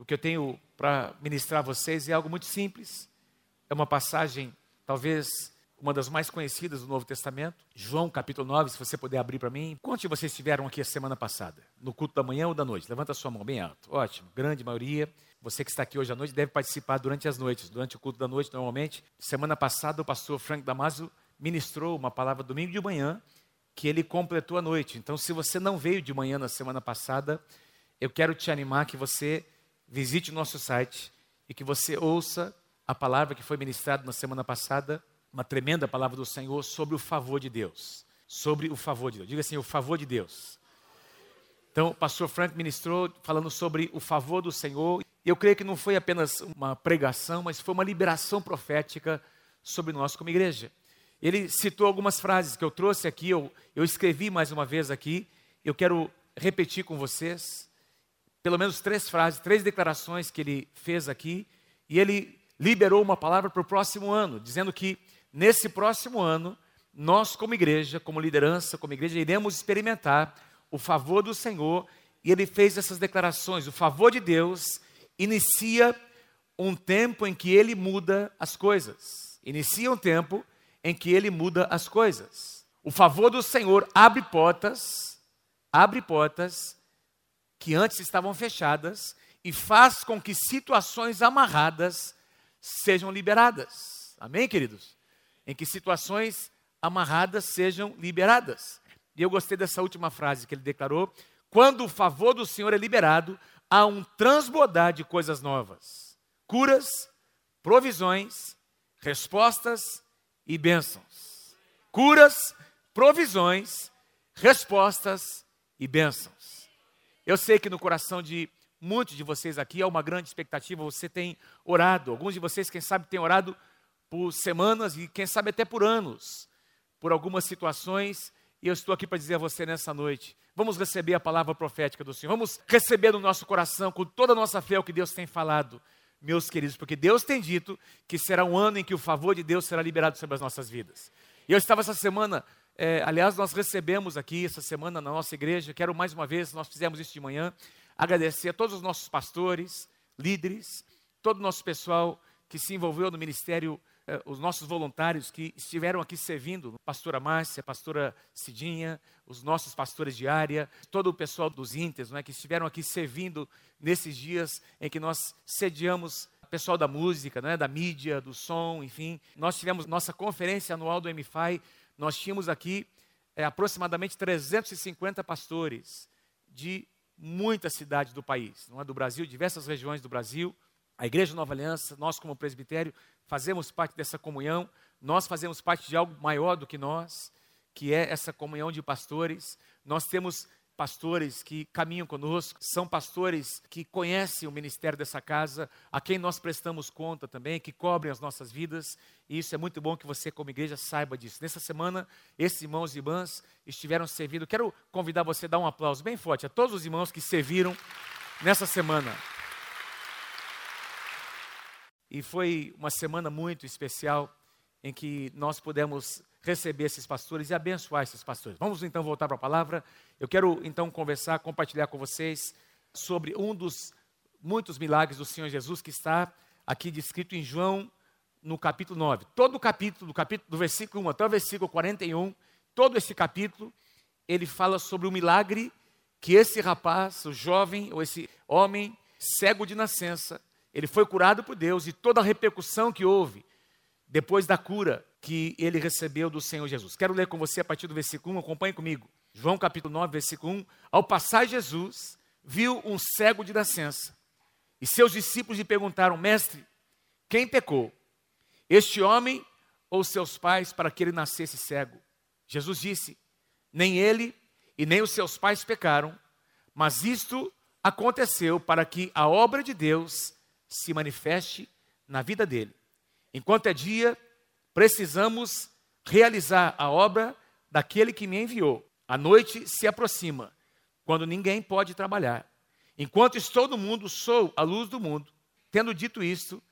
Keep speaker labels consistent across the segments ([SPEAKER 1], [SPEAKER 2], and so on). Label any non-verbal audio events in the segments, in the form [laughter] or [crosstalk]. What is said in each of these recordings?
[SPEAKER 1] O que eu tenho para ministrar a vocês é algo muito simples. É uma passagem, talvez uma das mais conhecidas do Novo Testamento, João capítulo 9, se você puder abrir para mim. Quantos de vocês estiveram aqui a semana passada? No culto da manhã ou da noite? Levanta a sua mão bem alto. Ótimo, grande maioria. Você que está aqui hoje à noite deve participar durante as noites, durante o culto da noite, normalmente. Semana passada, o pastor Frank Damaso ministrou uma palavra domingo de manhã, que ele completou a noite. Então, se você não veio de manhã na semana passada, eu quero te animar que você visite o nosso site e que você ouça a palavra que foi ministrada na semana passada, uma tremenda palavra do Senhor sobre o favor de Deus. Sobre o favor de Deus. Diga assim: o favor de Deus. Então, o pastor Frank ministrou falando sobre o favor do Senhor. Eu creio que não foi apenas uma pregação, mas foi uma liberação profética sobre nós como igreja. Ele citou algumas frases que eu trouxe aqui, eu, eu escrevi mais uma vez aqui. Eu quero repetir com vocês, pelo menos três frases, três declarações que ele fez aqui. E ele liberou uma palavra para o próximo ano, dizendo que nesse próximo ano, nós, como igreja, como liderança, como igreja, iremos experimentar o favor do Senhor. E ele fez essas declarações: o favor de Deus inicia um tempo em que ele muda as coisas. Inicia um tempo em que ele muda as coisas. O favor do Senhor abre portas, abre portas que antes estavam fechadas e faz com que situações amarradas sejam liberadas. Amém, queridos? Em que situações amarradas sejam liberadas. E eu gostei dessa última frase que ele declarou: quando o favor do Senhor é liberado, há um transbordar de coisas novas, curas, provisões, respostas e bênçãos. Curas, provisões, respostas e bênçãos. Eu sei que no coração de muitos de vocês aqui há uma grande expectativa, você tem orado, alguns de vocês, quem sabe, têm orado por semanas e quem sabe até por anos, por algumas situações, e eu estou aqui para dizer a você nessa noite: vamos receber a palavra profética do Senhor, vamos receber no nosso coração, com toda a nossa fé, o que Deus tem falado meus queridos, porque Deus tem dito que será um ano em que o favor de Deus será liberado sobre as nossas vidas. E eu estava essa semana, é, aliás, nós recebemos aqui essa semana na nossa igreja, quero mais uma vez, nós fizemos isso de manhã, agradecer a todos os nossos pastores, líderes, todo o nosso pessoal que se envolveu no ministério eh, os nossos voluntários que estiveram aqui servindo, pastora Márcia, pastora Cidinha, os nossos pastores de área, todo o pessoal dos Inters, é, que estiveram aqui servindo nesses dias em que nós sediamos pessoal da música, é, da mídia, do som, enfim. Nós tivemos nossa conferência anual do MFI, nós tínhamos aqui é, aproximadamente 350 pastores de muitas cidades do país, não é do Brasil, diversas regiões do Brasil. A Igreja Nova Aliança, nós como presbitério, fazemos parte dessa comunhão, nós fazemos parte de algo maior do que nós, que é essa comunhão de pastores. Nós temos pastores que caminham conosco, são pastores que conhecem o ministério dessa casa, a quem nós prestamos conta também, que cobrem as nossas vidas, e isso é muito bom que você, como igreja, saiba disso. Nessa semana, esses irmãos e irmãs estiveram servindo. Quero convidar você a dar um aplauso bem forte a todos os irmãos que serviram nessa semana. E foi uma semana muito especial em que nós pudemos receber esses pastores e abençoar esses pastores. Vamos então voltar para a palavra. Eu quero então conversar, compartilhar com vocês sobre um dos muitos milagres do Senhor Jesus que está aqui descrito em João no capítulo 9. Todo o capítulo, do capítulo do versículo 1 até o versículo 41, todo esse capítulo, ele fala sobre o milagre que esse rapaz, o jovem ou esse homem cego de nascença, ele foi curado por Deus e toda a repercussão que houve depois da cura que ele recebeu do Senhor Jesus. Quero ler com você a partir do versículo 1, acompanhe comigo. João capítulo 9, versículo 1. Ao passar Jesus, viu um cego de nascença. E seus discípulos lhe perguntaram: Mestre, quem pecou? Este homem ou seus pais para que ele nascesse cego? Jesus disse: Nem ele e nem os seus pais pecaram, mas isto aconteceu para que a obra de Deus se manifeste na vida dele. Enquanto é dia, precisamos realizar a obra daquele que me enviou. A noite se aproxima, quando ninguém pode trabalhar. Enquanto estou no mundo, sou a luz do mundo. Tendo dito isto,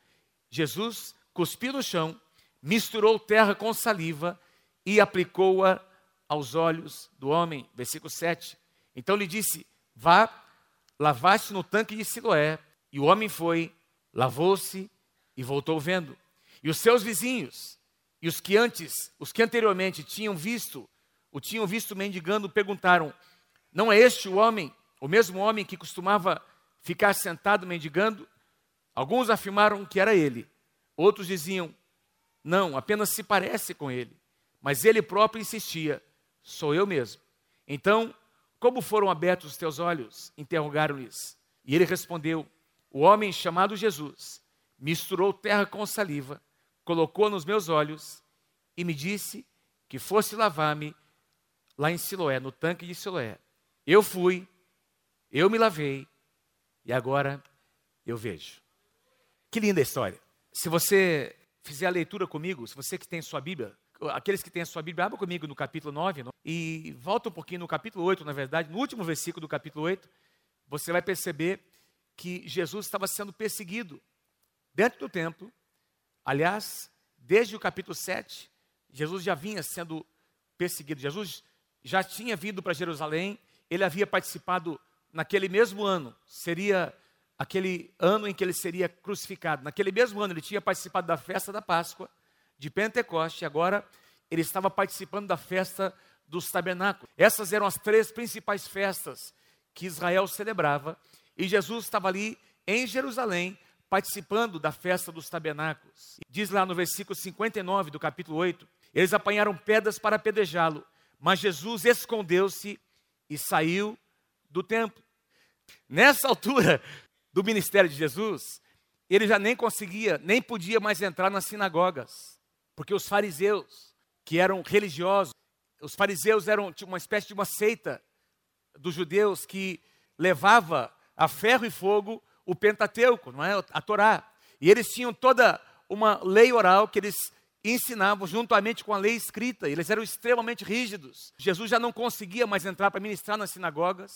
[SPEAKER 1] Jesus cuspiu no chão, misturou terra com saliva e aplicou-a aos olhos do homem. Versículo 7. Então lhe disse: Vá, lavaste no tanque de Siloé E o homem foi, lavou-se e voltou vendo. E os seus vizinhos, e os que antes, os que anteriormente tinham visto, o tinham visto mendigando, perguntaram: Não é este o homem, o mesmo homem que costumava ficar sentado mendigando? Alguns afirmaram que era ele. Outros diziam: Não, apenas se parece com ele. Mas ele próprio insistia: Sou eu mesmo. Então, como foram abertos os teus olhos? Interrogaram-lhes. E ele respondeu: O homem chamado Jesus misturou terra com saliva, colocou nos meus olhos e me disse que fosse lavar-me lá em Siloé, no tanque de Siloé. Eu fui, eu me lavei e agora eu vejo. Que linda história. Se você fizer a leitura comigo, se você que tem sua Bíblia, aqueles que têm a sua Bíblia, abra comigo no capítulo 9 e volta um pouquinho no capítulo 8, na verdade, no último versículo do capítulo 8, você vai perceber que Jesus estava sendo perseguido dentro do templo. Aliás, desde o capítulo 7, Jesus já vinha sendo perseguido. Jesus já tinha vindo para Jerusalém, ele havia participado naquele mesmo ano, seria aquele ano em que ele seria crucificado. Naquele mesmo ano, ele tinha participado da festa da Páscoa, de Pentecoste, e agora ele estava participando da festa dos tabernáculos. Essas eram as três principais festas que Israel celebrava, e Jesus estava ali em Jerusalém, participando da festa dos tabernáculos. Diz lá no versículo 59 do capítulo 8: eles apanharam pedras para apedrejá-lo, mas Jesus escondeu-se e saiu do templo. Nessa altura do ministério de Jesus, ele já nem conseguia, nem podia mais entrar nas sinagogas, porque os fariseus, que eram religiosos, os fariseus eram uma espécie de uma seita dos judeus que levava a ferro e fogo o Pentateuco, não é? A Torá. E eles tinham toda uma lei oral que eles ensinavam juntamente com a lei escrita. Eles eram extremamente rígidos. Jesus já não conseguia mais entrar para ministrar nas sinagogas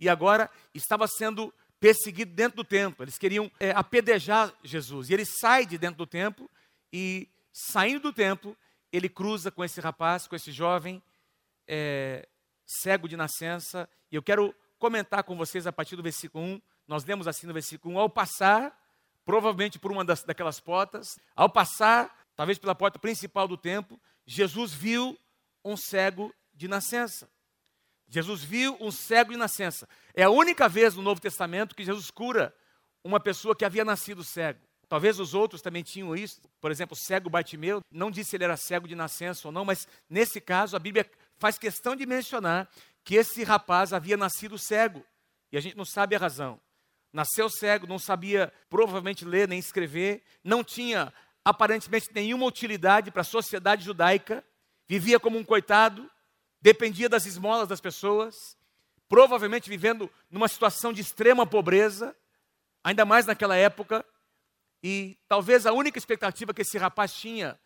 [SPEAKER 1] e agora estava sendo perseguido dentro do templo. Eles queriam é, apedrejar Jesus. E ele sai de dentro do templo e, saindo do templo, ele cruza com esse rapaz, com esse jovem é, cego de nascença. E eu quero comentar com vocês a partir do versículo 1. Nós lemos assim no versículo 1. Ao passar, provavelmente por uma das, daquelas portas, ao passar, talvez pela porta principal do templo, Jesus viu um cego de nascença. Jesus viu um cego de nascença. É a única vez no Novo Testamento que Jesus cura uma pessoa que havia nascido cego. Talvez os outros também tinham isso. Por exemplo, o cego Bartimeu, não disse se ele era cego de nascença ou não, mas nesse caso a Bíblia faz questão de mencionar que esse rapaz havia nascido cego. E a gente não sabe a razão. Nasceu cego, não sabia provavelmente ler nem escrever, não tinha aparentemente nenhuma utilidade para a sociedade judaica, vivia como um coitado, dependia das esmolas das pessoas, provavelmente vivendo numa situação de extrema pobreza, ainda mais naquela época, e talvez a única expectativa que esse rapaz tinha,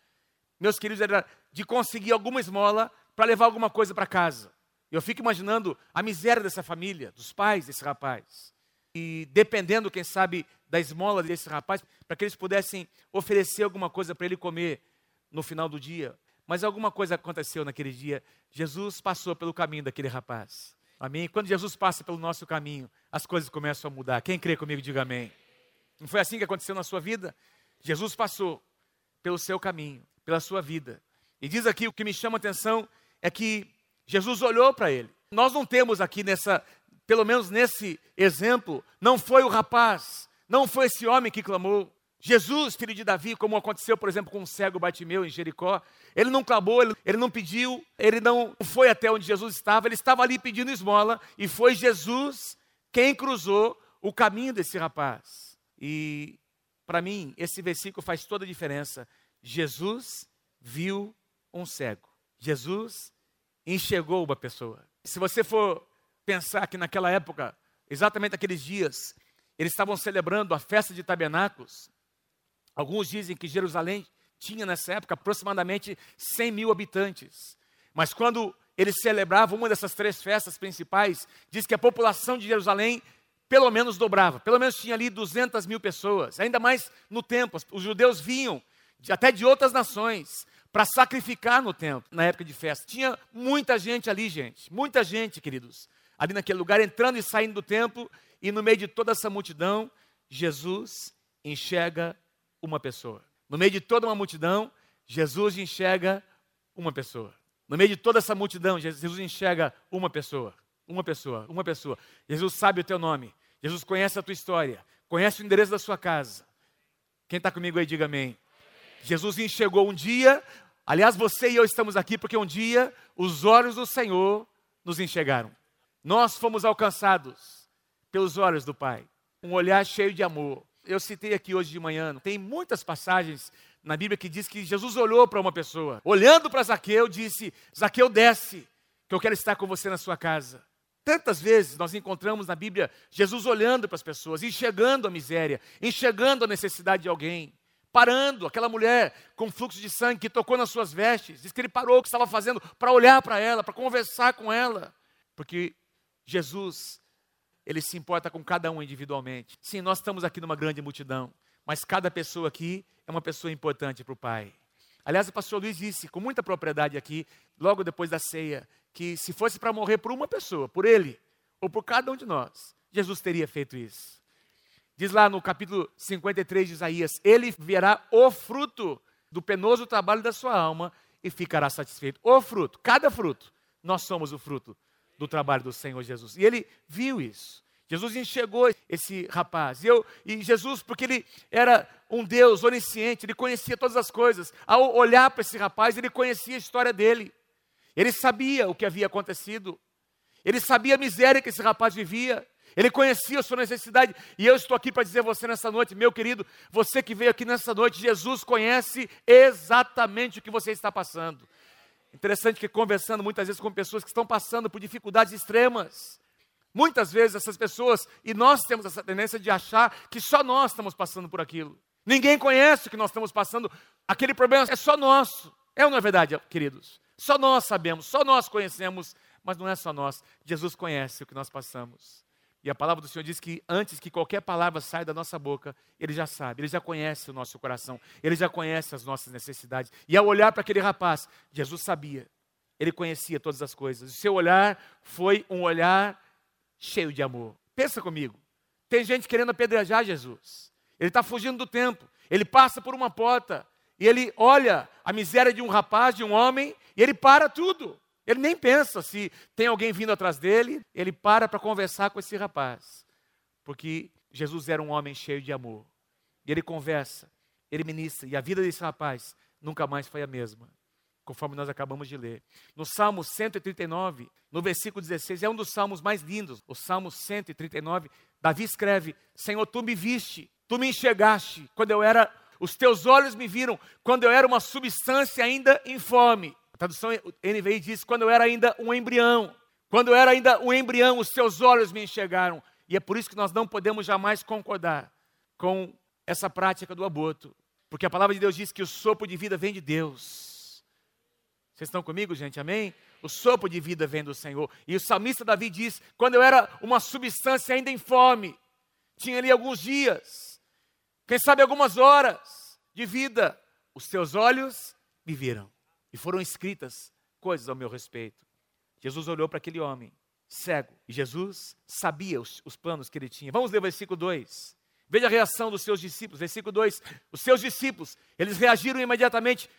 [SPEAKER 1] meus queridos, era de conseguir alguma esmola para levar alguma coisa para casa. Eu fico imaginando a miséria dessa família, dos pais desse rapaz. E dependendo, quem sabe, da esmola desse rapaz, para que eles pudessem oferecer alguma coisa para ele comer no final do dia. Mas alguma coisa aconteceu naquele dia. Jesus passou pelo caminho daquele rapaz. Amém? Quando Jesus passa pelo nosso caminho, as coisas começam a mudar. Quem crê comigo, diga amém. Não foi assim que aconteceu na sua vida? Jesus passou pelo seu caminho, pela sua vida. E diz aqui o que me chama a atenção é que Jesus olhou para ele. Nós não temos aqui nessa, pelo menos nesse exemplo, não foi o rapaz, não foi esse homem que clamou. Jesus, filho de Davi, como aconteceu, por exemplo, com o cego Batimeu em Jericó, ele não clamou, ele, ele, não pediu, ele não foi até onde Jesus estava, ele estava ali pedindo esmola, e foi Jesus quem cruzou o caminho desse rapaz. E, para mim, esse versículo faz toda a diferença. Jesus viu um cego. Jesus enxergou uma pessoa. Se você for pensar que naquela época, exatamente aqueles dias, eles estavam celebrando a festa de tabernáculos, Alguns dizem que Jerusalém tinha nessa época aproximadamente 100 mil habitantes. Mas quando eles celebravam uma dessas três festas principais, diz que a população de Jerusalém pelo menos dobrava, pelo menos tinha ali 200 mil pessoas, ainda mais no templo. Os judeus vinham de, até de outras nações para sacrificar no templo, na época de festa. Tinha muita gente ali, gente, muita gente, queridos, ali naquele lugar, entrando e saindo do templo, e no meio de toda essa multidão, Jesus enxerga uma pessoa. No meio de toda uma multidão, Jesus enxerga uma pessoa. No meio de toda essa multidão, Jesus enxerga uma pessoa. Uma pessoa, uma pessoa. Jesus sabe o teu nome. Jesus conhece a tua história. Conhece o endereço da sua casa. Quem está comigo aí, diga amém. Jesus enxergou um dia, aliás, você e eu estamos aqui porque um dia os olhos do Senhor nos enxergaram. Nós fomos alcançados pelos olhos do Pai. Um olhar cheio de amor. Eu citei aqui hoje de manhã, tem muitas passagens na Bíblia que diz que Jesus olhou para uma pessoa. Olhando para Zaqueu, disse: Zaqueu, desce, que eu quero estar com você na sua casa. Tantas vezes nós encontramos na Bíblia Jesus olhando para as pessoas, enxergando a miséria, enxergando a necessidade de alguém, parando aquela mulher com fluxo de sangue que tocou nas suas vestes, diz que ele parou o que estava fazendo para olhar para ela, para conversar com ela, porque Jesus, ele se importa com cada um individualmente. Sim, nós estamos aqui numa grande multidão, mas cada pessoa aqui é uma pessoa importante para o Pai. Aliás, o pastor Luiz disse com muita propriedade aqui, logo depois da ceia, que se fosse para morrer por uma pessoa, por ele, ou por cada um de nós, Jesus teria feito isso. Diz lá no capítulo 53 de Isaías: Ele verá o fruto do penoso trabalho da sua alma e ficará satisfeito. O fruto, cada fruto, nós somos o fruto do trabalho do Senhor Jesus. E ele viu isso. Jesus enxergou esse rapaz. E, eu, e Jesus, porque ele era um Deus onisciente, ele conhecia todas as coisas. Ao olhar para esse rapaz, ele conhecia a história dele. Ele sabia o que havia acontecido. Ele sabia a miséria que esse rapaz vivia. Ele conhecia a sua necessidade. E eu estou aqui para dizer a você nessa noite, meu querido, você que veio aqui nessa noite, Jesus conhece exatamente o que você está passando. Interessante que conversando muitas vezes com pessoas que estão passando por dificuldades extremas. Muitas vezes essas pessoas, e nós temos essa tendência de achar que só nós estamos passando por aquilo. Ninguém conhece o que nós estamos passando. Aquele problema é só nosso. É ou não é verdade, queridos? Só nós sabemos, só nós conhecemos, mas não é só nós. Jesus conhece o que nós passamos. E a palavra do Senhor diz que antes que qualquer palavra saia da nossa boca, Ele já sabe, Ele já conhece o nosso coração, Ele já conhece as nossas necessidades. E ao olhar para aquele rapaz, Jesus sabia, Ele conhecia todas as coisas. O seu olhar foi um olhar cheio de amor. Pensa comigo, tem gente querendo apedrejar Jesus, Ele está fugindo do tempo, Ele passa por uma porta, e ele olha a miséria de um rapaz, de um homem, e ele para tudo. Ele nem pensa se tem alguém vindo atrás dele, ele para para conversar com esse rapaz. Porque Jesus era um homem cheio de amor. E ele conversa, ele ministra, e a vida desse rapaz nunca mais foi a mesma, conforme nós acabamos de ler. No Salmo 139, no versículo 16, é um dos salmos mais lindos. O Salmo 139, Davi escreve: Senhor, tu me viste, tu me enxergaste quando eu era os teus olhos me viram quando eu era uma substância ainda informe. Tradução NVI diz: quando eu era ainda um embrião. Quando eu era ainda um embrião, os teus olhos me enxergaram. E é por isso que nós não podemos jamais concordar com essa prática do aborto. Porque a palavra de Deus diz que o sopro de vida vem de Deus. Vocês estão comigo, gente? Amém? O sopro de vida vem do Senhor. E o salmista Davi diz: quando eu era uma substância ainda informe, tinha ali alguns dias, quem sabe algumas horas de vida, os teus olhos me viram e foram escritas coisas ao meu respeito. Jesus olhou para aquele homem cego e Jesus sabia os, os planos que ele tinha. Vamos ler o versículo 2. Veja a reação dos seus discípulos. Versículo 2: Os seus discípulos, eles reagiram imediatamente,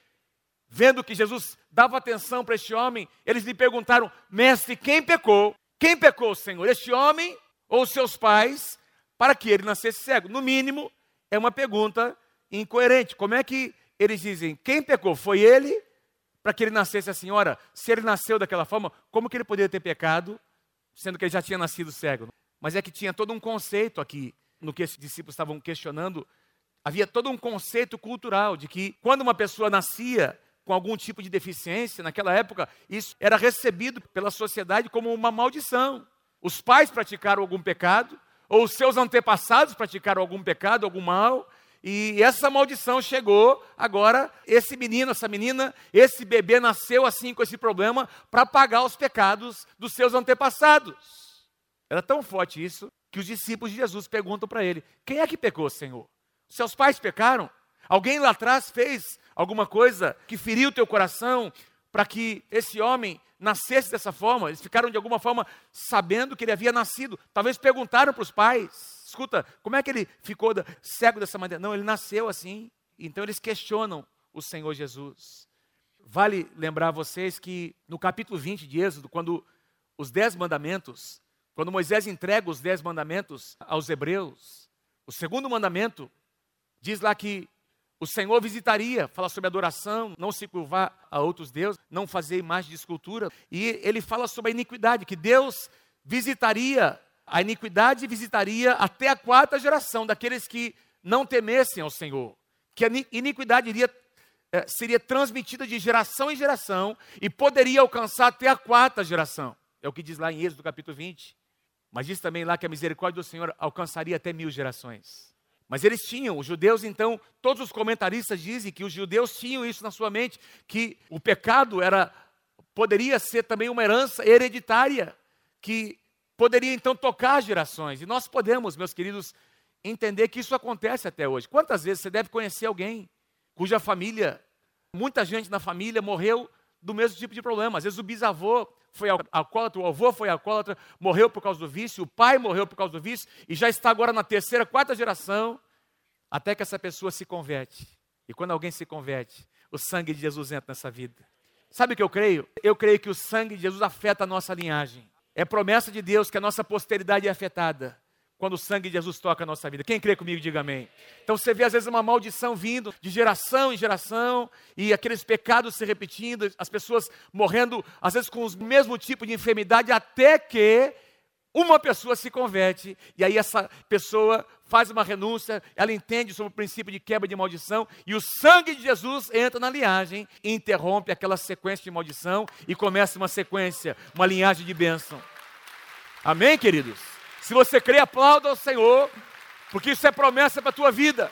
[SPEAKER 1] vendo que Jesus dava atenção para este homem. Eles lhe perguntaram: Mestre, quem pecou? Quem pecou, Senhor? Este homem ou seus pais, para que ele nascesse cego? No mínimo, é uma pergunta incoerente. Como é que eles dizem, quem pecou? Foi ele? Para que ele nascesse assim, ora, se ele nasceu daquela forma, como que ele poderia ter pecado, sendo que ele já tinha nascido cego? Mas é que tinha todo um conceito aqui, no que esses discípulos estavam questionando, havia todo um conceito cultural de que quando uma pessoa nascia com algum tipo de deficiência, naquela época, isso era recebido pela sociedade como uma maldição. Os pais praticaram algum pecado, ou os seus antepassados praticaram algum pecado, algum mal, e essa maldição chegou, agora esse menino, essa menina, esse bebê nasceu assim com esse problema para pagar os pecados dos seus antepassados. Era tão forte isso que os discípulos de Jesus perguntam para ele: Quem é que pecou, Senhor? Seus pais pecaram? Alguém lá atrás fez alguma coisa que feriu o teu coração para que esse homem nascesse dessa forma, eles ficaram de alguma forma sabendo que ele havia nascido. Talvez perguntaram para os pais escuta, como é que ele ficou cego dessa maneira? Não, ele nasceu assim. Então eles questionam o Senhor Jesus. Vale lembrar vocês que no capítulo 20 de Êxodo, quando os dez mandamentos, quando Moisés entrega os dez mandamentos aos hebreus, o segundo mandamento diz lá que o Senhor visitaria, fala sobre adoração, não se curvar a outros deuses, não fazer imagem de escultura. E ele fala sobre a iniquidade, que Deus visitaria a iniquidade visitaria até a quarta geração daqueles que não temessem ao Senhor. Que a iniquidade iria, é, seria transmitida de geração em geração e poderia alcançar até a quarta geração. É o que diz lá em Êxodo capítulo 20. Mas diz também lá que a misericórdia do Senhor alcançaria até mil gerações. Mas eles tinham, os judeus, então, todos os comentaristas dizem que os judeus tinham isso na sua mente, que o pecado era poderia ser também uma herança hereditária, que poderia então tocar gerações. E nós podemos, meus queridos, entender que isso acontece até hoje. Quantas vezes você deve conhecer alguém cuja família, muita gente na família morreu do mesmo tipo de problema. Às vezes o bisavô foi alcoólatra, o avô foi alcoólatra, morreu por causa do vício, o pai morreu por causa do vício e já está agora na terceira, quarta geração, até que essa pessoa se converte. E quando alguém se converte, o sangue de Jesus entra nessa vida. Sabe o que eu creio? Eu creio que o sangue de Jesus afeta a nossa linhagem. É promessa de Deus que a nossa posteridade é afetada quando o sangue de Jesus toca a nossa vida. Quem crê comigo, diga amém. Então você vê às vezes uma maldição vindo de geração em geração e aqueles pecados se repetindo, as pessoas morrendo às vezes com o mesmo tipo de enfermidade até que uma pessoa se converte e aí essa pessoa faz uma renúncia, ela entende sobre o princípio de quebra de maldição e o sangue de Jesus entra na linhagem interrompe aquela sequência de maldição e começa uma sequência, uma linhagem de bênção. Amém, queridos? Se você crê, aplauda ao Senhor, porque isso é promessa para a tua vida.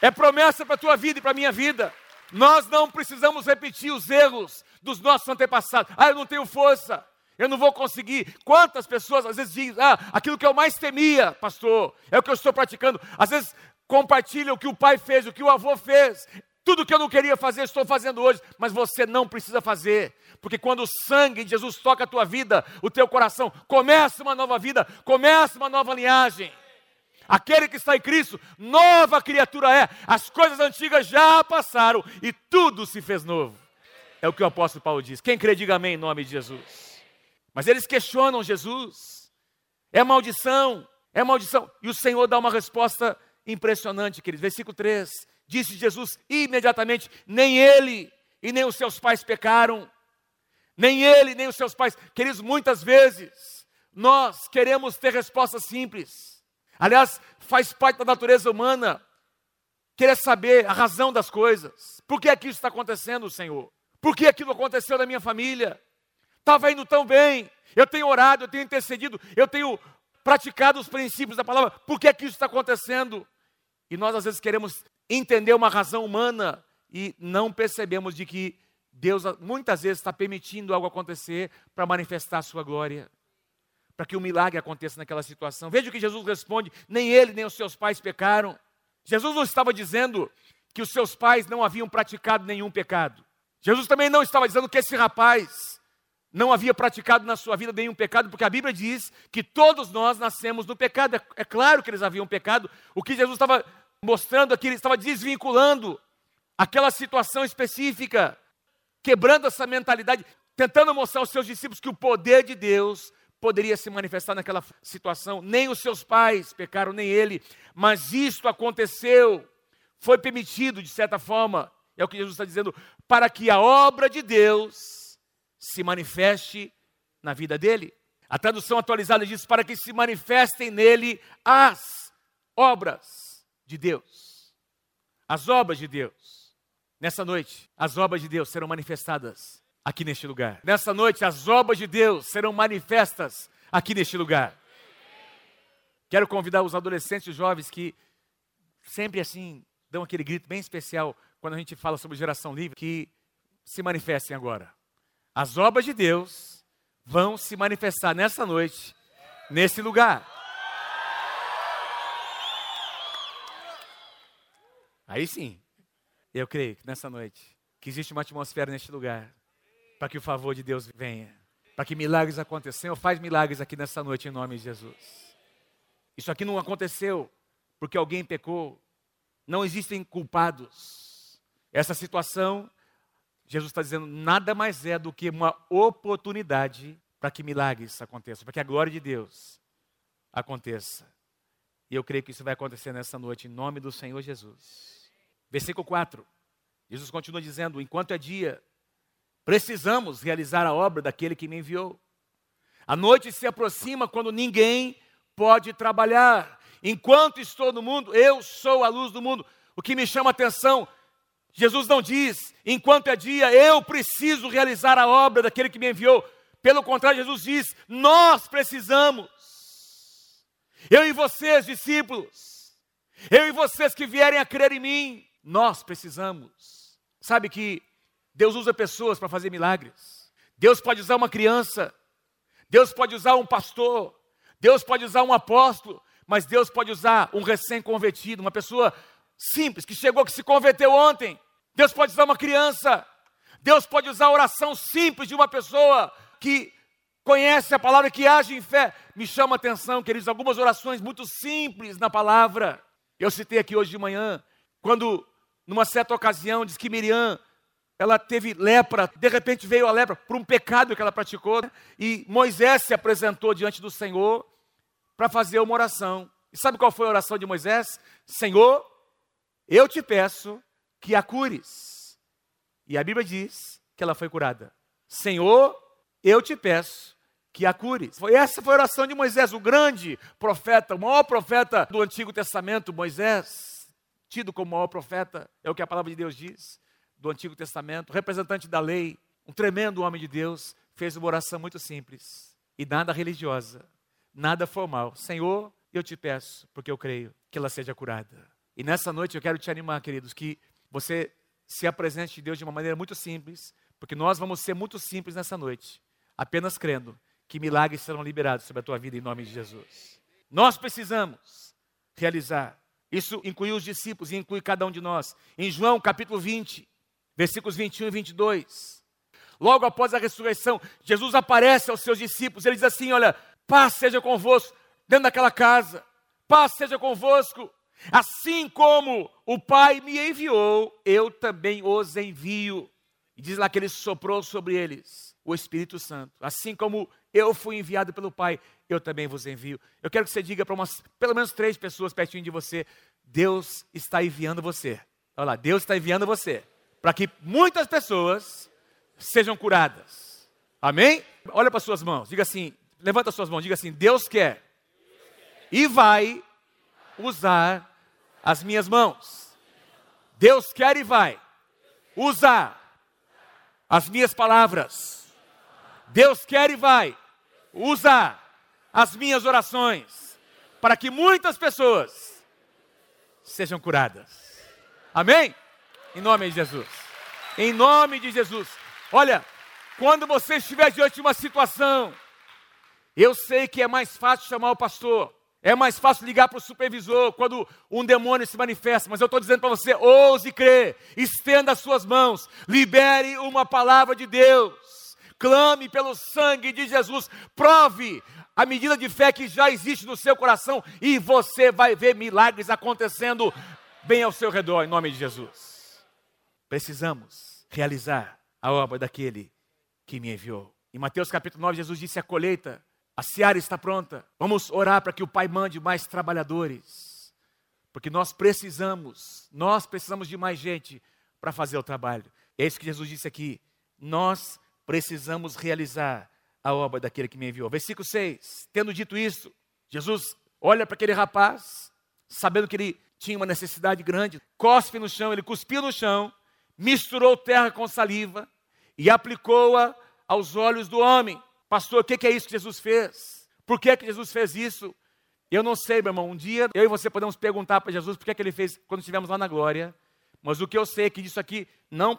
[SPEAKER 1] É promessa para a tua vida e para a minha vida. Nós não precisamos repetir os erros dos nossos antepassados. Ah, eu não tenho força. Eu não vou conseguir. Quantas pessoas às vezes dizem, ah, aquilo que eu mais temia, pastor, é o que eu estou praticando. Às vezes compartilham o que o pai fez, o que o avô fez. Tudo que eu não queria fazer, estou fazendo hoje, mas você não precisa fazer, porque quando o sangue de Jesus toca a tua vida, o teu coração, começa uma nova vida, começa uma nova linhagem. Aquele que está em Cristo, nova criatura é, as coisas antigas já passaram e tudo se fez novo. É o que o apóstolo Paulo diz. Quem crê, diga amém em nome de Jesus. Mas eles questionam Jesus. É maldição, é maldição. E o Senhor dá uma resposta impressionante, queridos. Versículo 3. Disse Jesus imediatamente: nem ele e nem os seus pais pecaram. Nem ele, nem os seus pais. Queridos, muitas vezes nós queremos ter respostas simples. Aliás, faz parte da natureza humana querer saber a razão das coisas. Por que aquilo está acontecendo, Senhor? Por que aquilo aconteceu na minha família? Estava indo tão bem. Eu tenho orado, eu tenho intercedido, eu tenho praticado os princípios da palavra. Por que aquilo está acontecendo? E nós às vezes queremos entender uma razão humana e não percebemos de que Deus muitas vezes está permitindo algo acontecer para manifestar a sua glória, para que um milagre aconteça naquela situação. Veja o que Jesus responde: nem ele nem os seus pais pecaram. Jesus não estava dizendo que os seus pais não haviam praticado nenhum pecado. Jesus também não estava dizendo que esse rapaz não havia praticado na sua vida nenhum pecado, porque a Bíblia diz que todos nós nascemos no pecado. É, é claro que eles haviam pecado. O que Jesus estava mostrando aqui, ele estava desvinculando aquela situação específica, quebrando essa mentalidade, tentando mostrar aos seus discípulos que o poder de Deus poderia se manifestar naquela situação. Nem os seus pais pecaram, nem ele, mas isto aconteceu, foi permitido de certa forma, é o que Jesus está dizendo, para que a obra de Deus se manifeste na vida dele. A tradução atualizada diz: para que se manifestem nele as obras de Deus, as obras de Deus. Nessa noite, as obras de Deus serão manifestadas aqui neste lugar. Nessa noite, as obras de Deus serão manifestas aqui neste lugar. Quero convidar os adolescentes e jovens que sempre assim dão aquele grito bem especial quando a gente fala sobre geração livre, que se manifestem agora. As obras de Deus vão se manifestar nessa noite, nesse lugar. Aí sim, eu creio que nessa noite, que existe uma atmosfera neste lugar, para que o favor de Deus venha, para que milagres aconteçam. Faz milagres aqui nessa noite em nome de Jesus. Isso aqui não aconteceu porque alguém pecou. Não existem culpados. Essa situação, Jesus está dizendo, nada mais é do que uma oportunidade para que milagres aconteçam, para que a glória de Deus aconteça. E eu creio que isso vai acontecer nessa noite, em nome do Senhor Jesus. Versículo 4. Jesus continua dizendo: enquanto é dia, precisamos realizar a obra daquele que me enviou. A noite se aproxima quando ninguém pode trabalhar. Enquanto estou no mundo, eu sou a luz do mundo. O que me chama a atenção, Jesus não diz, enquanto é dia, eu preciso realizar a obra daquele que me enviou. Pelo contrário, Jesus diz, nós precisamos. Eu e vocês, discípulos, eu e vocês que vierem a crer em mim, nós precisamos. Sabe que Deus usa pessoas para fazer milagres. Deus pode usar uma criança, Deus pode usar um pastor, Deus pode usar um apóstolo, mas Deus pode usar um recém-convertido, uma pessoa simples que chegou, que se converteu ontem. Deus pode usar uma criança. Deus pode usar a oração simples de uma pessoa que conhece a palavra, que age em fé. Me chama a atenção, queridos, algumas orações muito simples na palavra. Eu citei aqui hoje de manhã, quando, numa certa ocasião, diz que Miriam ela teve lepra, de repente veio a lepra por um pecado que ela praticou, e Moisés se apresentou diante do Senhor para fazer uma oração. E sabe qual foi a oração de Moisés? Senhor, eu te peço que a cures. E a Bíblia diz que ela foi curada. Senhor, eu te peço que a cures. Foi essa foi a oração de Moisés, o grande profeta, o maior profeta do Antigo Testamento, Moisés, tido como maior profeta, é o que a palavra de Deus diz do Antigo Testamento, representante da lei, um tremendo homem de Deus, fez uma oração muito simples e nada religiosa, nada formal. Senhor, eu te peço, porque eu creio que ela seja curada. E nessa noite eu quero te animar, queridos, que você se apresente de Deus de uma maneira muito simples, porque nós vamos ser muito simples nessa noite, apenas crendo que milagres serão liberados sobre a tua vida em nome de Jesus. Nós precisamos realizar. Isso inclui os discípulos e inclui cada um de nós. Em João capítulo 20, versículos 21 e 22. Logo após a ressurreição, Jesus aparece aos seus discípulos, ele diz assim: Olha, paz seja convosco, dentro daquela casa, paz seja convosco. Assim como o Pai me enviou, eu também os envio. E diz lá que ele soprou sobre eles o Espírito Santo. Assim como eu fui enviado pelo Pai, eu também vos envio. Eu quero que você diga para umas, pelo menos três pessoas pertinho de você: Deus está enviando você. Olha lá, Deus está enviando você para que muitas pessoas sejam curadas. Amém? Olha para suas mãos, diga assim, levanta suas mãos, diga assim: Deus quer e vai usar as minhas mãos. Deus quer e vai usar as minhas palavras. Deus quer e vai usar as minhas orações para que muitas pessoas sejam curadas. Amém? Em nome de Jesus. Em nome de Jesus. Olha, quando você estiver diante de uma situação, eu sei que é mais fácil chamar o pastor, é mais fácil ligar para o supervisor quando um demônio se manifesta, mas eu estou dizendo para você: ouse crer, estenda as suas mãos, libere uma palavra de Deus, clame pelo sangue de Jesus, prove a medida de fé que já existe no seu coração e você vai ver milagres acontecendo bem ao seu redor, em nome de Jesus. Precisamos realizar a obra daquele que me enviou. Em Mateus capítulo 9, Jesus disse: A colheita, a seara está pronta. Vamos orar para que o Pai mande mais trabalhadores. Porque nós precisamos, nós precisamos de mais gente para fazer o trabalho. É isso que Jesus disse aqui. Nós precisamos realizar a obra daquele que me enviou. Versículo 6. Tendo dito isso, Jesus olha para aquele rapaz, sabendo que ele tinha uma necessidade grande, cospe no chão, ele cuspiu no chão misturou terra com saliva e aplicou-a aos olhos do homem. Pastor, o que é isso que Jesus fez? Por que, que Jesus fez isso? Eu não sei, meu irmão. Um dia eu e você podemos perguntar para Jesus por que, que ele fez quando estivemos lá na glória. Mas o que eu sei é que disso aqui, não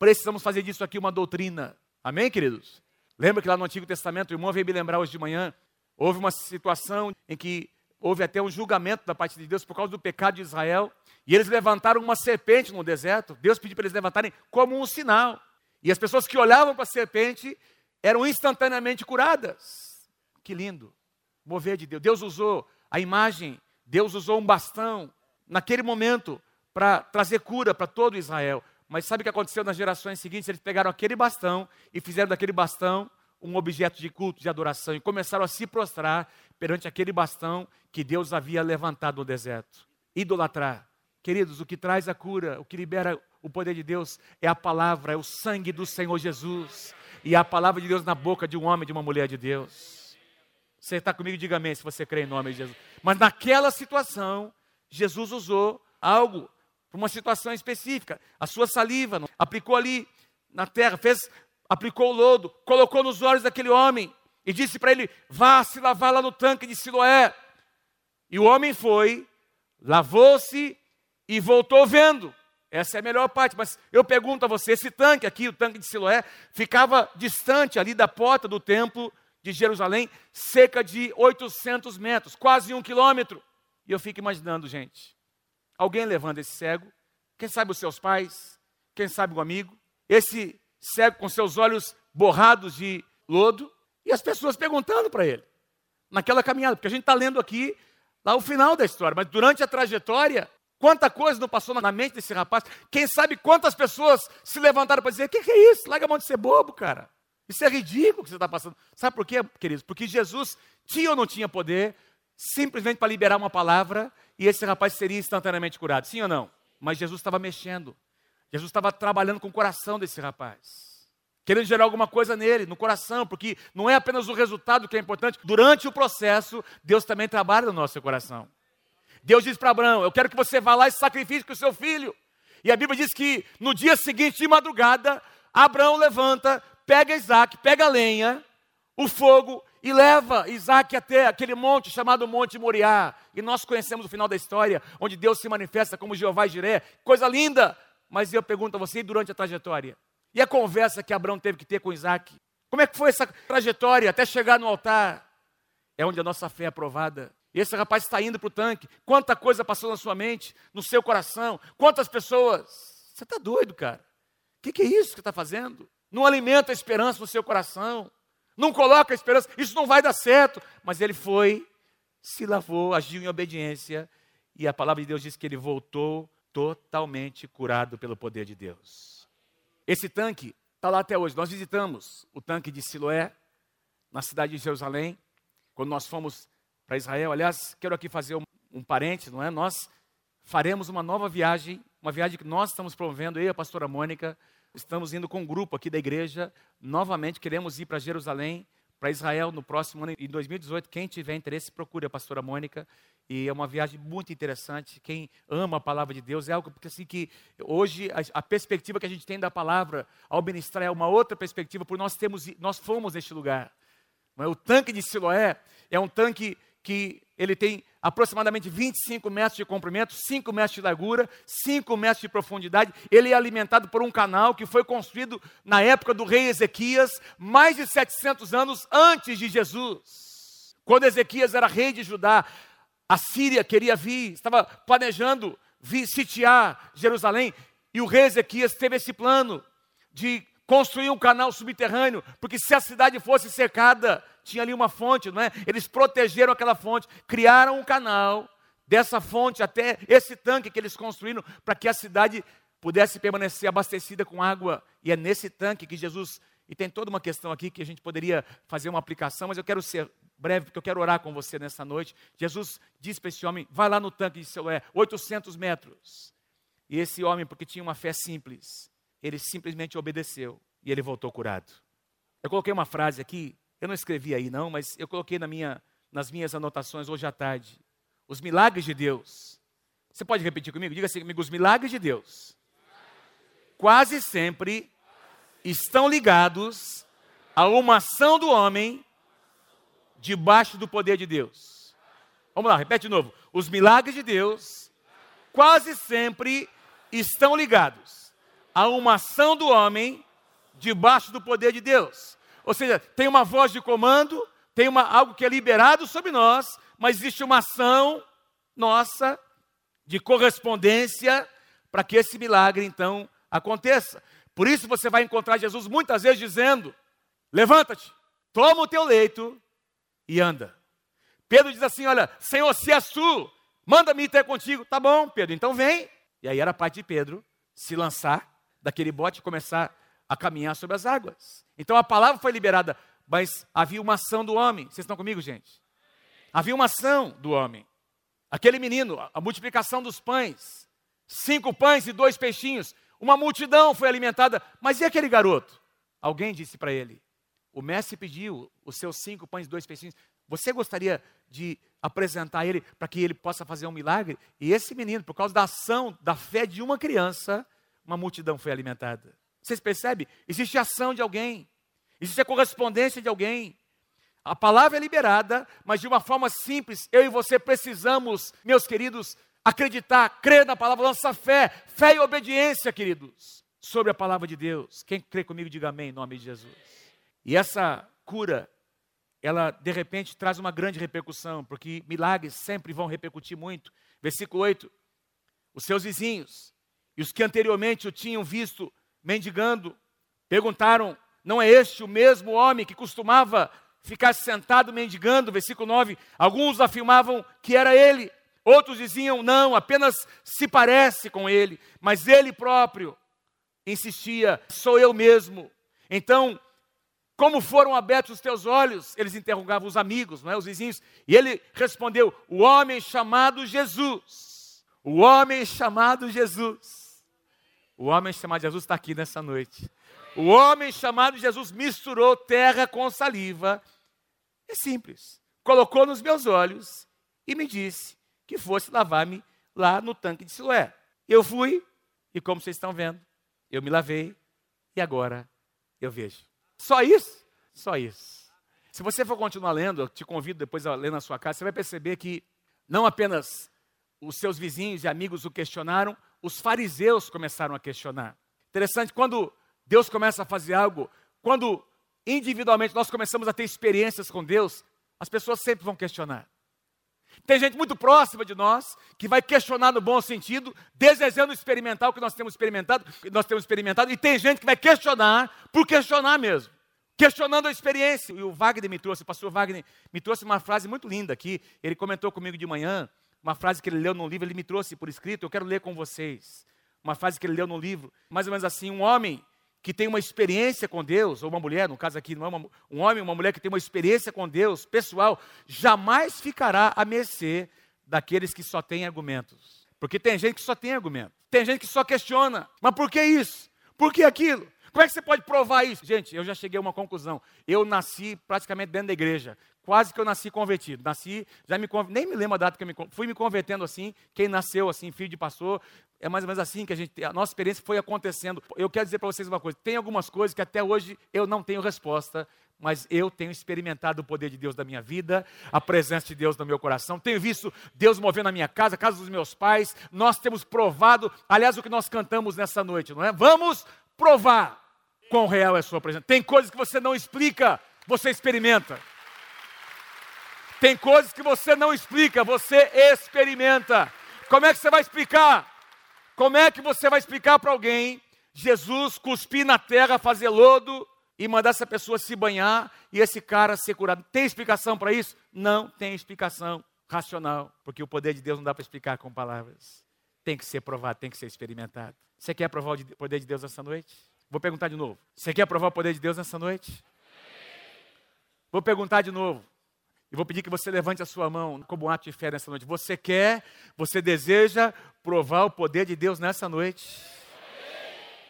[SPEAKER 1] precisamos fazer disso aqui uma doutrina. Amém, queridos? Lembra que lá no Antigo Testamento, o irmão veio me lembrar hoje de manhã, houve uma situação em que houve até um julgamento da parte de Deus por causa do pecado de Israel. E eles levantaram uma serpente no deserto. Deus pediu para eles levantarem como um sinal. E as pessoas que olhavam para a serpente eram instantaneamente curadas. Que lindo. Mover de Deus. Deus usou a imagem, Deus usou um bastão naquele momento para trazer cura para todo Israel. Mas sabe o que aconteceu nas gerações seguintes? Eles pegaram aquele bastão e fizeram daquele bastão um objeto de culto, de adoração, e começaram a se prostrar perante aquele bastão que Deus havia levantado no deserto. Idolatrar. Queridos, o que traz a cura, o que libera o poder de Deus é a palavra, é o sangue do Senhor Jesus. E a palavra de Deus na boca de um homem, de uma mulher de Deus. Você está comigo? Diga amém se você crê em nome de Jesus. Mas naquela situação, Jesus usou algo para uma situação específica. A sua saliva, aplicou ali na terra, fez, aplicou o lodo, colocou nos olhos daquele homem e disse para ele: vá se lavar lá no tanque de Siloé. E o homem foi, lavou-se e voltou vendo. Essa é a melhor parte, mas eu pergunto a você: esse tanque aqui, o tanque de Siloé, ficava distante ali da porta do templo de Jerusalém, cerca de 800 metros, quase um quilômetro. E eu fico imaginando, gente, alguém levando esse cego, quem sabe os seus pais, quem sabe o amigo, esse cego com seus olhos borrados de lodo, e as pessoas perguntando para ele, naquela caminhada, porque a gente está lendo aqui lá o final da história, mas durante a trajetória, quanta coisa não passou na mente desse rapaz, quem sabe quantas pessoas se levantaram para dizer: o que, que é isso? Larga a mão de ser bobo, cara. Isso é ridículo que você está passando. Sabe por quê, queridos? Porque Jesus tinha ou não tinha poder simplesmente para liberar uma palavra e esse rapaz seria instantaneamente curado. Sim ou não? Mas Jesus estava mexendo. Jesus estava trabalhando com o coração desse rapaz. Querendo gerar alguma coisa nele, no coração, porque não é apenas o resultado que é importante. Durante o processo, Deus também trabalha no nosso coração. Deus diz para Abraão: Eu quero que você vá lá e sacrifique o seu filho. E a Bíblia diz que no dia seguinte, de madrugada, Abraão levanta, pega Isaac, pega a lenha, o fogo e leva Isaac até aquele monte chamado Monte Moriá. E nós conhecemos o final da história, onde Deus se manifesta como Jeová Jiré. Coisa linda! Mas eu pergunto a você, durante a trajetória? E a conversa que Abraão teve que ter com Isaac? Como é que foi essa trajetória até chegar no altar? É onde a nossa fé é aprovada. Esse rapaz está indo para o tanque. Quanta coisa passou na sua mente, no seu coração. Quantas pessoas. Você está doido, cara. O que, que é isso que está fazendo? Não alimenta a esperança no seu coração não coloca a esperança, isso não vai dar certo. Mas ele foi, se lavou, agiu em obediência, e a palavra de Deus diz que ele voltou totalmente curado pelo poder de Deus. Esse tanque está lá até hoje. Nós visitamos o tanque de Siloé, na cidade de Jerusalém, quando nós fomos para Israel. Aliás, quero aqui fazer um, um parênteses, não é? Nós faremos uma nova viagem, uma viagem que nós estamos promovendo, eu e a pastora Mônica, estamos indo com um grupo aqui da igreja, novamente queremos ir para Jerusalém, para Israel no próximo ano, em 2018. Quem tiver interesse, procure a pastora Mônica. E é uma viagem muito interessante. Quem ama a palavra de Deus é algo porque assim que hoje a, a perspectiva que a gente tem da palavra ao ministrar é uma outra perspectiva, porque nós temos, nós fomos neste lugar. É? O tanque de Siloé é um tanque que ele tem aproximadamente 25 metros de comprimento, 5 metros de largura, 5 metros de profundidade. Ele é alimentado por um canal que foi construído na época do rei Ezequias, mais de 700 anos antes de Jesus. Quando Ezequias era rei de Judá, a Síria queria vir, estava planejando vir sitiar Jerusalém, e o rei Ezequias teve esse plano de construir um canal subterrâneo, porque se a cidade fosse cercada, tinha ali uma fonte, não é? Eles protegeram aquela fonte, criaram um canal dessa fonte até esse tanque que eles construíram para que a cidade pudesse permanecer abastecida com água. E é nesse tanque que Jesus e tem toda uma questão aqui que a gente poderia fazer uma aplicação, mas eu quero ser breve, porque eu quero orar com você nessa noite. Jesus disse para esse homem: vai lá no tanque de Siloé, 800 metros. E esse homem, porque tinha uma fé simples, ele simplesmente obedeceu e ele voltou curado. Eu coloquei uma frase aqui, eu não escrevi aí não, mas eu coloquei na minha, nas minhas anotações hoje à tarde. Os milagres de Deus. Você pode repetir comigo? Diga assim comigo: os milagres de Deus quase sempre estão ligados a uma ação do homem debaixo do poder de Deus. Vamos lá, repete de novo. Os milagres de Deus quase sempre estão ligados a uma ação do homem debaixo do poder de Deus. Ou seja, tem uma voz de comando, tem uma, algo que é liberado sobre nós, mas existe uma ação nossa de correspondência para que esse milagre então aconteça. Por isso você vai encontrar Jesus muitas vezes dizendo: Levanta-te, toma o teu leito e anda. Pedro diz assim: Olha, Senhor, se és tu, manda-me ter contigo. Tá bom, Pedro, então vem. E aí era a parte de Pedro se lançar daquele bote começar a caminhar sobre as águas. Então a palavra foi liberada, mas havia uma ação do homem. Vocês estão comigo, gente? Havia uma ação do homem. Aquele menino, a multiplicação dos pães, cinco pães e dois peixinhos, uma multidão foi alimentada. Mas e aquele garoto? Alguém disse para ele: O mestre pediu os seus cinco pães e dois peixinhos. Você gostaria de apresentar ele para que ele possa fazer um milagre? E esse menino, por causa da ação, da fé de uma criança, uma multidão foi alimentada. Vocês percebem? Existe ação de alguém, existe a correspondência de alguém. A palavra é liberada, mas de uma forma simples, eu e você precisamos, meus queridos, acreditar, crer na palavra, nossa fé, fé e obediência, queridos, sobre a palavra de Deus. Quem crê comigo, diga amém em nome de Jesus. E essa cura, ela de repente traz uma grande repercussão, porque milagres sempre vão repercutir muito. Versículo 8: Os seus vizinhos e os que anteriormente o tinham visto mendigando perguntaram: Não é este o mesmo homem que costumava ficar sentado mendigando, versículo 9. Alguns afirmavam que era ele, outros diziam não, apenas se parece com ele, mas ele próprio insistia: sou eu mesmo. Então, como foram abertos os teus olhos? Eles interrogavam os amigos, não é? os vizinhos. E ele respondeu: O homem chamado Jesus. O homem chamado Jesus. O homem chamado Jesus está aqui nessa noite. O homem chamado Jesus misturou terra com saliva. É simples. Colocou nos meus olhos e me disse que fosse lavar-me lá no tanque de Siloé. Eu fui e, como vocês estão vendo, eu me lavei e agora eu vejo. Só isso? Só isso. Se você for continuar lendo, eu te convido depois a ler na sua casa, você vai perceber que não apenas os seus vizinhos e amigos o questionaram, os fariseus começaram a questionar. Interessante, quando Deus começa a fazer algo, quando individualmente nós começamos a ter experiências com Deus, as pessoas sempre vão questionar. Tem gente muito próxima de nós que vai questionar no bom sentido, desejando experimentar o que nós temos experimentado, nós temos experimentado, e tem gente que vai questionar por questionar mesmo, questionando a experiência. E o Wagner me trouxe, o pastor Wagner me trouxe uma frase muito linda aqui. Ele comentou comigo de manhã, uma frase que ele leu num livro, ele me trouxe por escrito, eu quero ler com vocês. Uma frase que ele leu num livro, mais ou menos assim: um homem que tem uma experiência com Deus, ou uma mulher, no caso aqui, não é uma, um homem, uma mulher que tem uma experiência com Deus, pessoal, jamais ficará à mercê daqueles que só têm argumentos. Porque tem gente que só tem argumento, tem gente que só questiona, mas por que isso? Por que aquilo? Como é que você pode provar isso? Gente, eu já cheguei a uma conclusão. Eu nasci praticamente dentro da igreja. Quase que eu nasci convertido. Nasci, já me nem me lembro a data que eu me fui me convertendo assim. Quem nasceu assim, filho de pastor, é mais ou menos assim que a gente, a nossa experiência foi acontecendo. Eu quero dizer para vocês uma coisa: tem algumas coisas que até hoje eu não tenho resposta, mas eu tenho experimentado o poder de Deus da minha vida, a presença de Deus no meu coração. Tenho visto Deus movendo na minha casa, a casa dos meus pais. Nós temos provado, aliás, o que nós cantamos nessa noite, não é? Vamos provar quão real é a sua presença. Tem coisas que você não explica, você experimenta. Tem coisas que você não explica, você experimenta. Como é que você vai explicar? Como é que você vai explicar para alguém Jesus cuspir na terra, fazer lodo e mandar essa pessoa se banhar e esse cara ser curado? Tem explicação para isso? Não tem explicação racional, porque o poder de Deus não dá para explicar com palavras. Tem que ser provado, tem que ser experimentado. Você quer provar o poder de Deus essa noite? Vou perguntar de novo. Você quer provar o poder de Deus nessa noite? Vou perguntar de novo. E vou pedir que você levante a sua mão como um ato de fé nessa noite. Você quer, você deseja provar o poder de Deus nessa noite?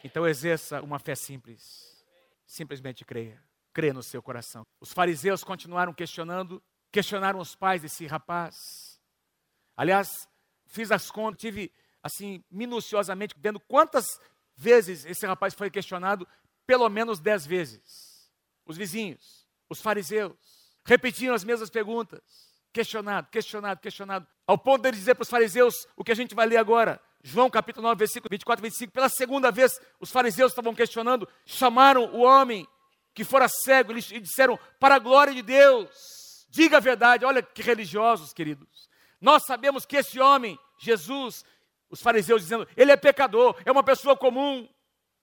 [SPEAKER 1] Então exerça uma fé simples. Simplesmente creia. Creia no seu coração. Os fariseus continuaram questionando, questionaram os pais desse rapaz. Aliás, fiz as contas, tive assim, minuciosamente, vendo quantas vezes esse rapaz foi questionado, pelo menos dez vezes. Os vizinhos, os fariseus, repetiam as mesmas perguntas, questionado, questionado, questionado, ao ponto de dizer para os fariseus o que a gente vai ler agora. João capítulo 9, versículo 24 e 25. Pela segunda vez, os fariseus estavam questionando, chamaram o homem que fora cego e disseram: Para a glória de Deus, diga a verdade. Olha que religiosos, queridos. Nós sabemos que esse homem, Jesus, os fariseus dizendo, ele é pecador, é uma pessoa comum.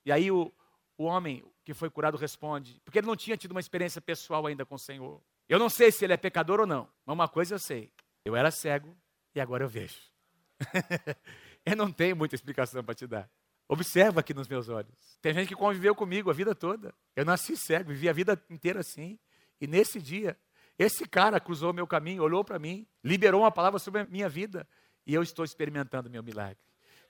[SPEAKER 1] E aí o, o homem que foi curado responde, porque ele não tinha tido uma experiência pessoal ainda com o Senhor. Eu não sei se ele é pecador ou não, mas uma coisa eu sei: eu era cego e agora eu vejo. [laughs] eu não tenho muita explicação para te dar. Observa aqui nos meus olhos. Tem gente que conviveu comigo a vida toda. Eu nasci cego, vivi a vida inteira assim. E nesse dia, esse cara cruzou o meu caminho, olhou para mim, liberou uma palavra sobre a minha vida. E eu estou experimentando meu milagre.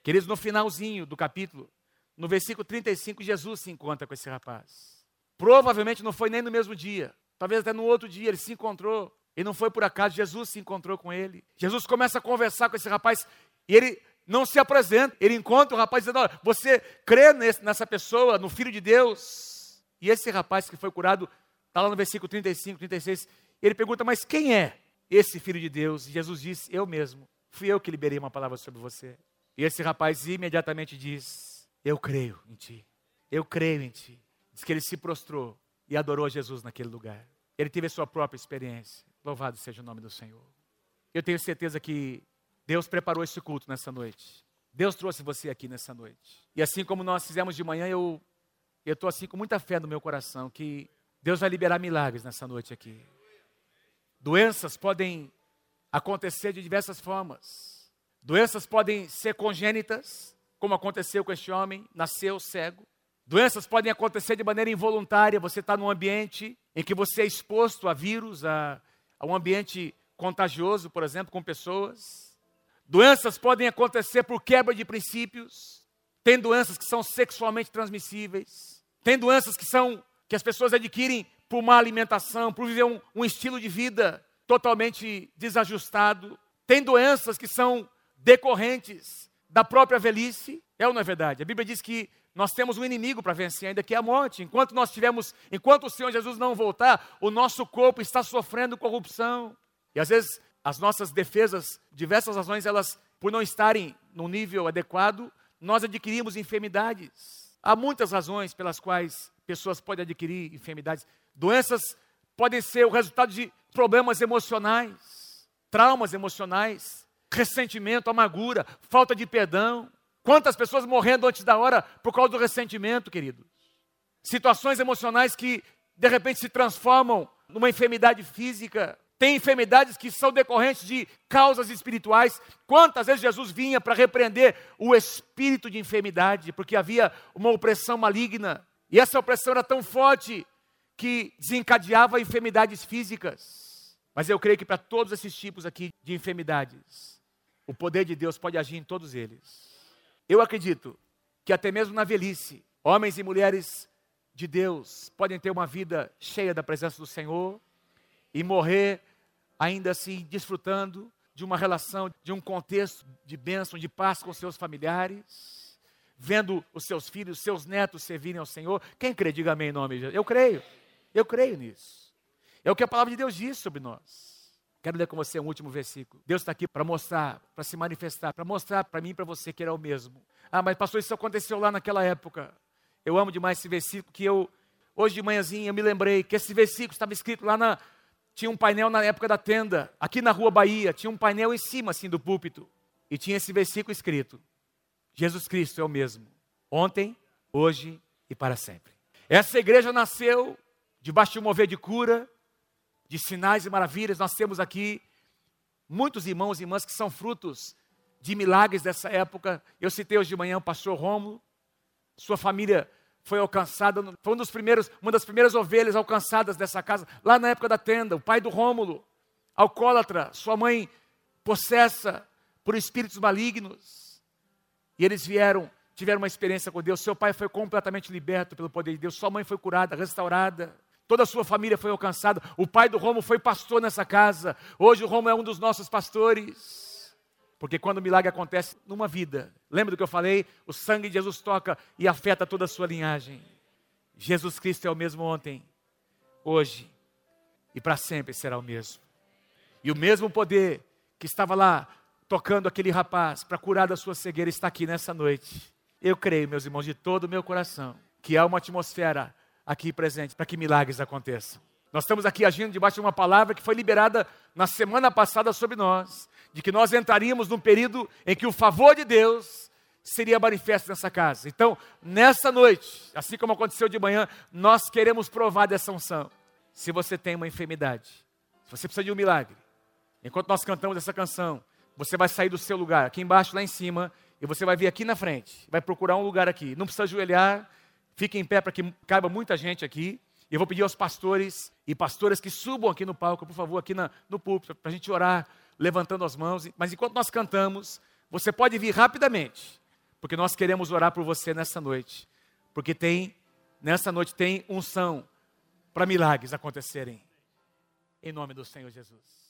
[SPEAKER 1] Queridos, no finalzinho do capítulo, no versículo 35, Jesus se encontra com esse rapaz. Provavelmente não foi nem no mesmo dia. Talvez até no outro dia ele se encontrou. E não foi por acaso, Jesus se encontrou com ele. Jesus começa a conversar com esse rapaz e ele não se apresenta. Ele encontra o rapaz dizendo: Olha, você crê nessa pessoa, no Filho de Deus? E esse rapaz que foi curado, está lá no versículo 35, 36. Ele pergunta: Mas quem é esse Filho de Deus? E Jesus disse: Eu mesmo. Fui eu que liberei uma palavra sobre você. E esse rapaz imediatamente diz: Eu creio em ti. Eu creio em ti. Diz que ele se prostrou e adorou Jesus naquele lugar. Ele teve a sua própria experiência. Louvado seja o nome do Senhor. Eu tenho certeza que Deus preparou esse culto nessa noite. Deus trouxe você aqui nessa noite. E assim como nós fizemos de manhã, eu eu estou assim com muita fé no meu coração que Deus vai liberar milagres nessa noite aqui. Doenças podem acontecer de diversas formas. Doenças podem ser congênitas, como aconteceu com este homem, nasceu cego. Doenças podem acontecer de maneira involuntária. Você está num ambiente em que você é exposto a vírus, a, a um ambiente contagioso, por exemplo, com pessoas. Doenças podem acontecer por quebra de princípios. Tem doenças que são sexualmente transmissíveis. Tem doenças que são que as pessoas adquirem por má alimentação, por viver um, um estilo de vida totalmente desajustado. Tem doenças que são decorrentes da própria velhice. É ou não é verdade? A Bíblia diz que nós temos um inimigo para vencer ainda, que é a morte. Enquanto nós tivermos, enquanto o Senhor Jesus não voltar, o nosso corpo está sofrendo corrupção. E às vezes as nossas defesas, diversas razões, elas, por não estarem no nível adequado, nós adquirimos enfermidades. Há muitas razões pelas quais pessoas podem adquirir enfermidades. Doenças podem ser o resultado de problemas emocionais, traumas emocionais, ressentimento, amargura, falta de perdão. Quantas pessoas morrendo antes da hora por causa do ressentimento, queridos? Situações emocionais que de repente se transformam numa enfermidade física. Tem enfermidades que são decorrentes de causas espirituais. Quantas vezes Jesus vinha para repreender o espírito de enfermidade, porque havia uma opressão maligna. E essa opressão era tão forte que desencadeava enfermidades físicas. Mas eu creio que para todos esses tipos aqui de enfermidades, o poder de Deus pode agir em todos eles. Eu acredito que até mesmo na velhice, homens e mulheres de Deus podem ter uma vida cheia da presença do Senhor e morrer ainda assim desfrutando de uma relação, de um contexto de bênção, de paz com seus familiares, vendo os seus filhos, seus netos servirem ao Senhor. Quem crê, diga amém em nome de Jesus. Eu creio, eu creio nisso. É o que a palavra de Deus diz sobre nós. Quero ler com você um último versículo. Deus está aqui para mostrar, para se manifestar, para mostrar para mim e para você que Ele é o mesmo. Ah, mas pastor, isso aconteceu lá naquela época. Eu amo demais esse versículo que eu, hoje de manhãzinha, eu me lembrei que esse versículo estava escrito lá na, tinha um painel na época da tenda, aqui na rua Bahia, tinha um painel em cima assim do púlpito, e tinha esse versículo escrito: Jesus Cristo é o mesmo, ontem, hoje e para sempre. Essa igreja nasceu debaixo de um mover de cura, de sinais e maravilhas. Nós temos aqui muitos irmãos e irmãs que são frutos de milagres dessa época. Eu citei hoje de manhã o pastor Romulo, sua família foi alcançada, foi um dos primeiros, uma das primeiras ovelhas alcançadas dessa casa, lá na época da tenda, o pai do Rômulo, alcoólatra, sua mãe possessa por espíritos malignos. E eles vieram, tiveram uma experiência com Deus. Seu pai foi completamente liberto pelo poder de Deus, sua mãe foi curada, restaurada. Toda a sua família foi alcançada. O pai do Romo foi pastor nessa casa. Hoje o Romo é um dos nossos pastores. Porque quando o milagre acontece numa vida, lembra do que eu falei? O sangue de Jesus toca e afeta toda a sua linhagem. Jesus Cristo é o mesmo ontem, hoje e para sempre será o mesmo. E o mesmo poder que estava lá tocando aquele rapaz para curar da sua cegueira está aqui nessa noite. Eu creio, meus irmãos, de todo o meu coração, que há uma atmosfera aqui presente para que milagres aconteçam. Nós estamos aqui agindo debaixo de uma palavra que foi liberada na semana passada sobre nós, de que nós entraríamos num período em que o favor de Deus seria manifesto nessa casa. Então, nessa noite, assim como aconteceu de manhã, nós queremos provar dessa unção. Se você tem uma enfermidade, Se você precisa de um milagre, enquanto nós cantamos essa canção, você vai sair do seu lugar, aqui embaixo, lá em cima, e você vai vir aqui na frente, vai procurar um lugar aqui. Não precisa ajoelhar, fique em pé para que caiba muita gente aqui. E eu vou pedir aos pastores e pastoras que subam aqui no palco, por favor, aqui na, no púlpito, para a gente orar, levantando as mãos. Mas enquanto nós cantamos, você pode vir rapidamente, porque nós queremos orar por você nessa noite. Porque tem, nessa noite tem unção para milagres acontecerem. Em nome do Senhor Jesus.